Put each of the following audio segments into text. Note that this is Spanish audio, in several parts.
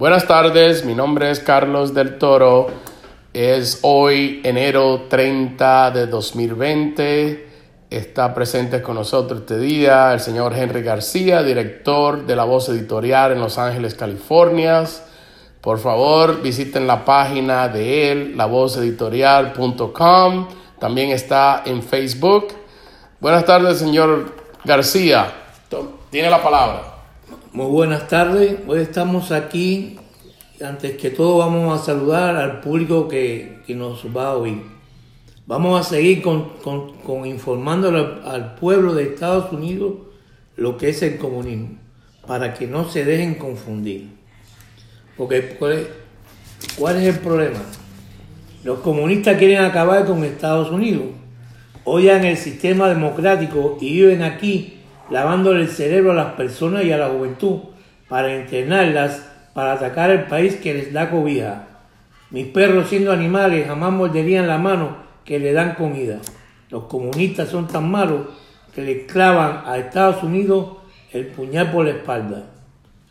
Buenas tardes, mi nombre es Carlos del Toro. Es hoy enero 30 de 2020. Está presente con nosotros este día el señor Henry García, director de La Voz Editorial en Los Ángeles, California. Por favor, visiten la página de él, lavozeditorial.com. También está en Facebook. Buenas tardes, señor García. Tiene la palabra. Muy buenas tardes. Hoy estamos aquí. Antes que todo vamos a saludar al público que, nos va a oír. Vamos a seguir con, con, informándole al pueblo de Estados Unidos lo que es el comunismo, para que no se dejen confundir. Porque ¿cuál es, el problema? Los comunistas quieren acabar con Estados Unidos. Odian el sistema democrático y viven aquí lavándole el cerebro a las personas y a la juventud para entrenarlas para atacar el país que les da comida. Mis perros siendo animales jamás morderían la mano que le dan comida. Los comunistas son tan malos que le clavan a Estados Unidos el puñal por la espalda,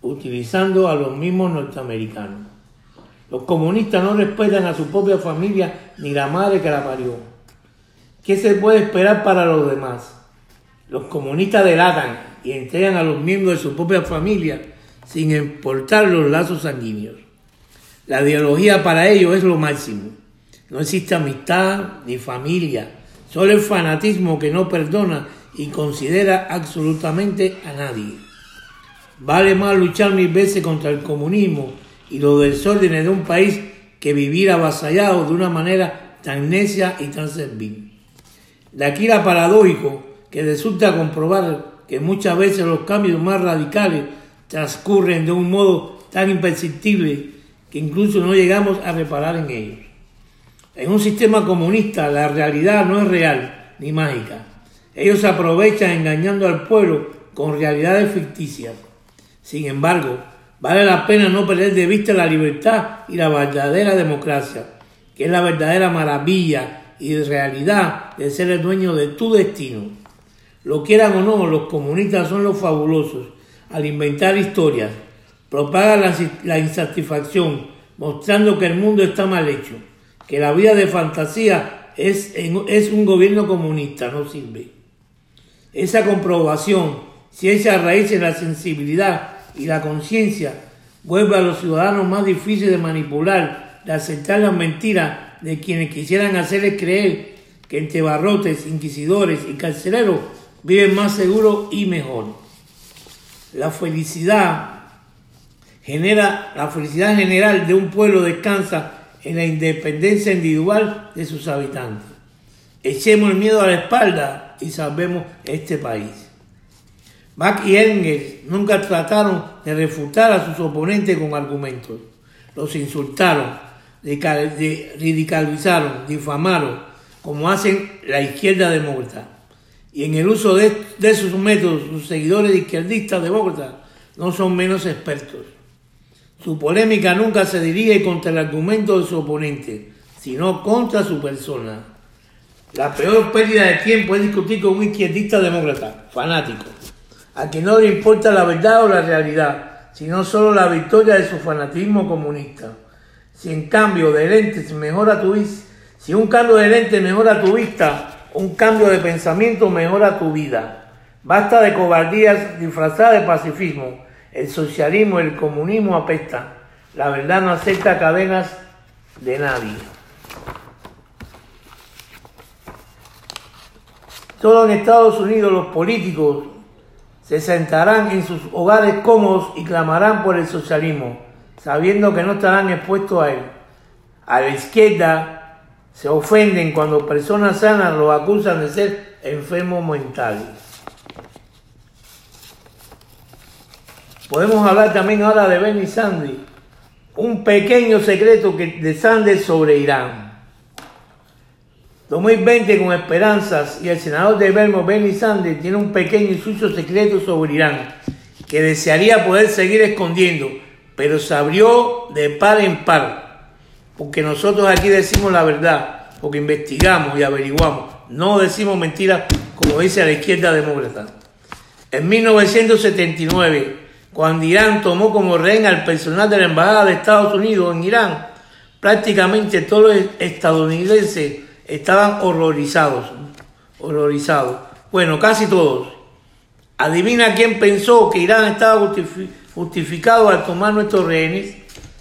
utilizando a los mismos norteamericanos. Los comunistas no respetan a su propia familia ni la madre que la parió. ¿Qué se puede esperar para los demás? Los comunistas delatan y entregan a los miembros de su propia familia sin importar los lazos sanguíneos. La ideología para ellos es lo máximo. No existe amistad ni familia, solo el fanatismo que no perdona y considera absolutamente a nadie. Vale más luchar mil veces contra el comunismo y los desórdenes de un país que vivir avasallado de una manera tan necia y tan servil. De aquí la paradójico que resulta comprobar que muchas veces los cambios más radicales transcurren de un modo tan imperceptible que incluso no llegamos a reparar en ellos. En un sistema comunista la realidad no es real ni mágica. Ellos aprovechan engañando al pueblo con realidades ficticias. Sin embargo, vale la pena no perder de vista la libertad y la verdadera democracia, que es la verdadera maravilla y realidad de ser el dueño de tu destino. Lo quieran o no, los comunistas son los fabulosos. Al inventar historias, propagan la, insatisfacción, mostrando que el mundo está mal hecho, que la vida de fantasía es, es un gobierno comunista, no sirve. Esa comprobación, si echa raíz en la sensibilidad y la conciencia, vuelve a los ciudadanos más difíciles de manipular, de aceptar las mentiras de quienes quisieran hacerles creer que entre barrotes, inquisidores y carceleros viven más seguro y mejor. La felicidad genera, la felicidad general de un pueblo descansa en la independencia individual de sus habitantes. Echemos el miedo a la espalda y salvemos este país. Bach y Engels nunca trataron de refutar a sus oponentes con argumentos. Los insultaron, ridiculizaron, difamaron, como hacen la izquierda demócrata y en el uso de, de sus métodos, sus seguidores izquierdistas de Bogotá no son menos expertos. Su polémica nunca se dirige contra el argumento de su oponente, sino contra su persona. La peor pérdida de tiempo es discutir con un izquierdista demócrata, fanático, a quien no le importa la verdad o la realidad, sino solo la victoria de su fanatismo comunista. Si en cambio de lentes mejora tu vista, si un cambio de lentes mejora tu vista, un cambio de pensamiento mejora tu vida. Basta de cobardías disfrazadas de pacifismo. El socialismo, el comunismo apesta. La verdad no acepta cadenas de nadie. Solo en Estados Unidos los políticos se sentarán en sus hogares cómodos y clamarán por el socialismo, sabiendo que no estarán expuestos a él. A la izquierda se ofenden cuando personas sanas los acusan de ser enfermos mentales. Podemos hablar también ahora de Bernie Sanders, un pequeño secreto que, de Sanders sobre Irán. 2020 con esperanzas y el senador de Vermont, Bernie Sanders, tiene un pequeño y sucio secreto sobre Irán que desearía poder seguir escondiendo, pero se abrió de par en par porque nosotros aquí decimos la verdad, porque investigamos y averiguamos, no decimos mentiras como dice la izquierda demócrata. En 1979, cuando Irán tomó como rehén al personal de la Embajada de Estados Unidos en Irán, prácticamente todos los estadounidenses estaban horrorizados, horrorizados. Bueno, casi todos. Adivina quién pensó que Irán estaba justificado al tomar nuestros rehenes.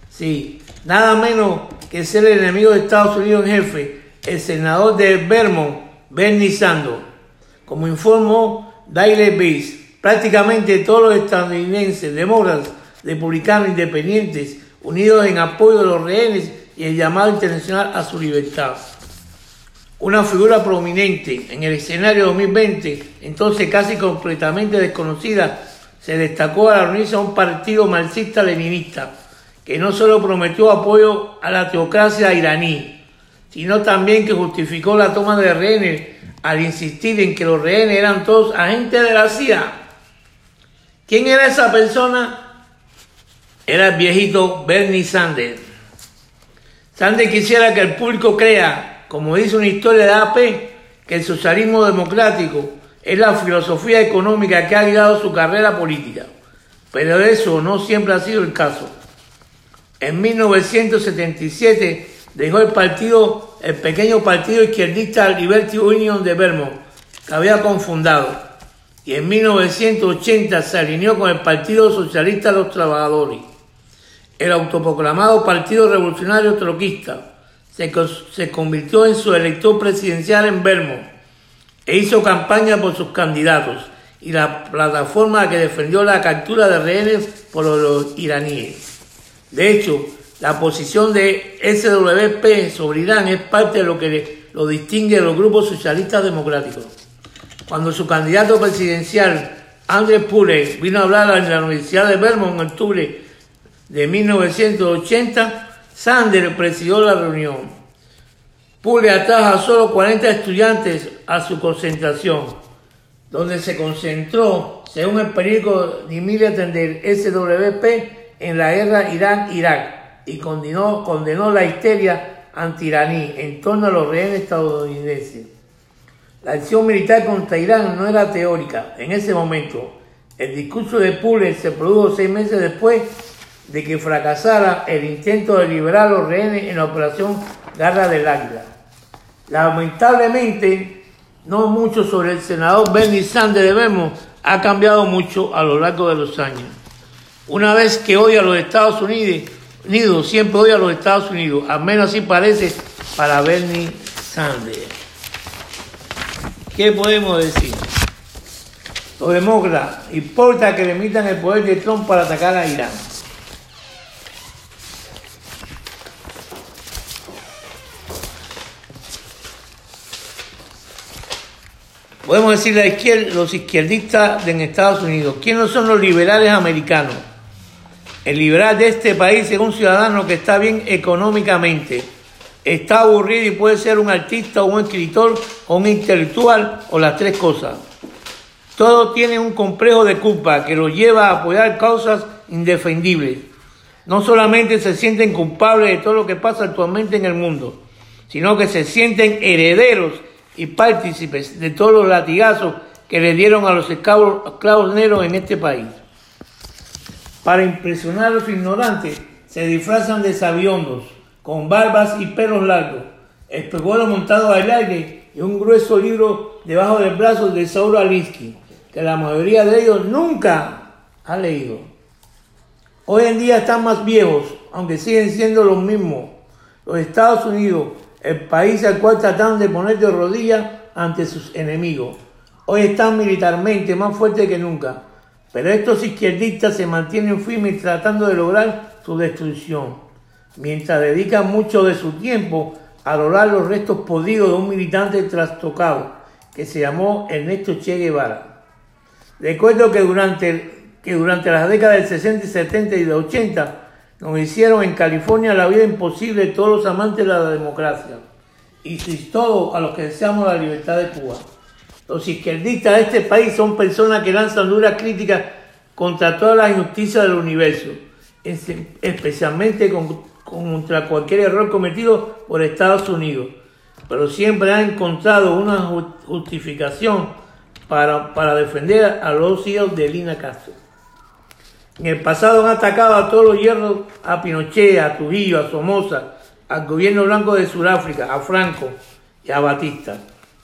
Sí, nada menos que ser el enemigo de Estados Unidos en jefe, el senador de Vermont, Bernie Sanders. Como informó Daily Beast, prácticamente todos los estadounidenses, demócratas, republicanos, independientes, unidos en apoyo de los rehenes y el llamado internacional a su libertad. Una figura prominente en el escenario 2020, entonces casi completamente desconocida, se destacó al unirse a un partido marxista-leninista, que no solo prometió apoyo a la teocracia iraní, sino también que justificó la toma de rehenes al insistir en que los rehenes eran todos agentes de la CIA. ¿Quién era esa persona? Era el viejito Bernie Sanders. Sanders quisiera que el público crea, como dice una historia de AP, que el socialismo democrático es la filosofía económica que ha guiado su carrera política. Pero eso no siempre ha sido el caso. En 1977 dejó el partido, el pequeño partido izquierdista Liberty Union de Vermont, que había confundado, y en 1980 se alineó con el Partido Socialista de los Trabajadores. El autoproclamado Partido Revolucionario Troquista se, se convirtió en su elector presidencial en Vermont e hizo campaña por sus candidatos y la plataforma que defendió la captura de rehenes por los iraníes. De hecho, la posición de SWP sobre Irán es parte de lo que lo distingue de los grupos socialistas democráticos. Cuando su candidato presidencial, Andrés Pule, vino a hablar en la Universidad de Vermont en octubre de 1980, Sanders presidió la reunión. Pule atrajo a solo 40 estudiantes a su concentración, donde se concentró, según el periódico de del SWP, en la guerra Irán-Irak y condenó, la histeria anti-iraní en torno a los rehenes estadounidenses. La acción militar contra Irán no era teórica en ese momento. El discurso de Pule se produjo seis meses después de que fracasara el intento de liberar a los rehenes en la operación Garra del Águila. Lamentablemente, no mucho sobre el senador Bernie Sanders de Vermont ha cambiado mucho a lo largo de los años. Una vez que odia a los Estados Unidos, siempre odia a los Estados Unidos, al menos así parece para Bernie Sanders. ¿Qué podemos decir? Los demócratas importa que le emitan el poder de Trump para atacar a Irán. Podemos decir la izquierda, los izquierdistas en Estados Unidos. ¿Quiénes son los liberales americanos? El liberal de este país es un ciudadano que está bien económicamente, está aburrido y puede ser un artista un escritor o un intelectual o las tres cosas. Todo tiene un complejo de culpa que lo lleva a apoyar causas indefendibles. No solamente se sienten culpables de todo lo que pasa actualmente en el mundo, sino que se sienten herederos y partícipes de todos los latigazos que le dieron a los esclavos negros en este país. Para impresionar a los ignorantes, se disfrazan de sabiondos, con barbas y pelos largos, espejuelos montados al aire y un grueso libro debajo del brazo de Sauro Alinsky, que la mayoría de ellos nunca ha leído. Hoy en día están más viejos, aunque siguen siendo los mismos. Los Estados Unidos, el país al cual tratan de poner de rodillas ante sus enemigos. Hoy están militarmente más fuertes que nunca pero estos izquierdistas se mantienen firmes tratando de lograr su destrucción, mientras dedican mucho de su tiempo a lograr los restos podidos de un militante trastocado que se llamó Ernesto Che Guevara. Recuerdo que durante, que durante las décadas del 60 y 70 y de 80 nos hicieron en California la vida imposible todos los amantes de la democracia y todos a los que deseamos la libertad de Cuba. Los izquierdistas de este país son personas que lanzan duras críticas contra todas las injusticias del universo, especialmente contra cualquier error cometido por Estados Unidos, pero siempre han encontrado una justificación para, para defender a los hijos de Lina Castro. En el pasado han atacado a todos los hierros, a Pinochet, a Trujillo, a Somoza, al gobierno blanco de Sudáfrica, a Franco y a Batista.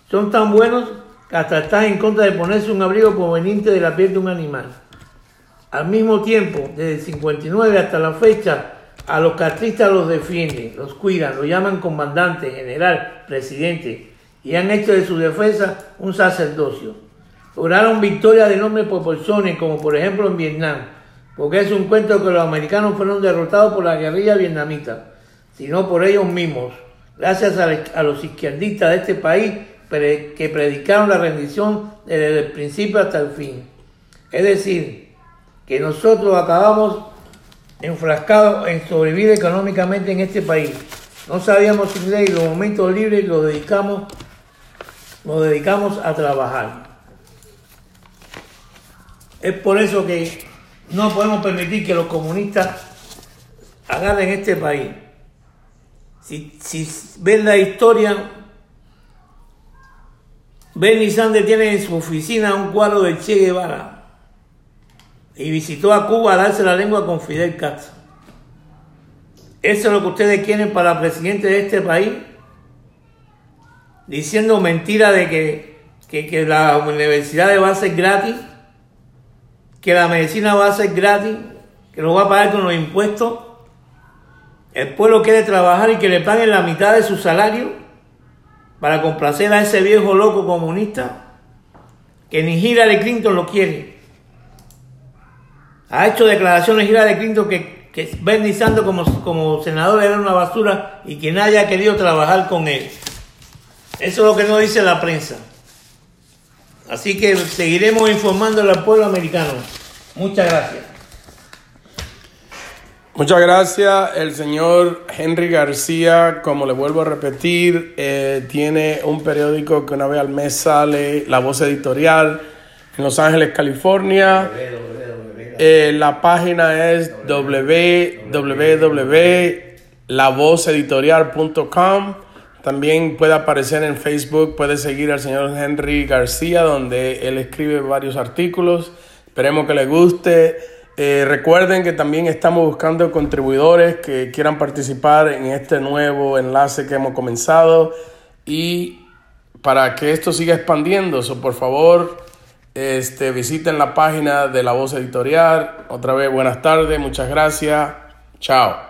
Son tan buenos hasta están en contra de ponerse un abrigo proveniente de la piel de un animal. Al mismo tiempo, desde el 59 hasta la fecha, a los cartistas los defienden, los cuidan, los llaman comandante, general, presidente y han hecho de su defensa un sacerdocio. Lograron victorias de enormes proporciones, como por ejemplo en Vietnam, porque es un cuento que los americanos fueron derrotados por la guerrilla vietnamita, sino por ellos mismos, gracias a, los izquierdistas de este país que predicaron la rendición desde el principio hasta el fin. Es decir, que nosotros acabamos enfrascados en sobrevivir económicamente en este país. No sabíamos inglés y los momentos libres los dedicamos, nos dedicamos a trabajar. Es por eso que no podemos permitir que los comunistas agarren este país. Si, si ven la historia, Bernie Sanders tiene en su oficina un cuadro de Che Guevara y visitó a Cuba a darse la lengua con Fidel Castro. ¿Eso es lo que ustedes quieren para presidente de este país? Diciendo mentira de que, que, la universidad va a ser gratis, que la medicina va a ser gratis, que lo va a pagar con los impuestos. El pueblo quiere trabajar y que le paguen la mitad de su salario para complacer a ese viejo loco comunista que ni Hillary Clinton lo quiere ha hecho declaraciones de Clinton que, que Bernie Sanders como, como senador era una basura y que nadie ha querido trabajar con él. Eso es lo que nos dice la prensa. Así que seguiremos informando al pueblo americano. Muchas gracias. Muchas gracias. El señor Henry García, como le vuelvo a repetir, eh, tiene un periódico que una vez al mes sale, La Voz Editorial, en Los Ángeles, California. Eh, la página es www.lavozeditorial.com. También puede aparecer en Facebook, puede seguir al señor Henry García, donde él escribe varios artículos. Esperemos que les guste. Eh, recuerden que también estamos buscando contribuidores que quieran participar en este nuevo enlace que hemos comenzado y para que esto siga expandiendo, por favor este, visiten la página de La Voz Editorial. Otra vez, buenas tardes, muchas gracias. Chao.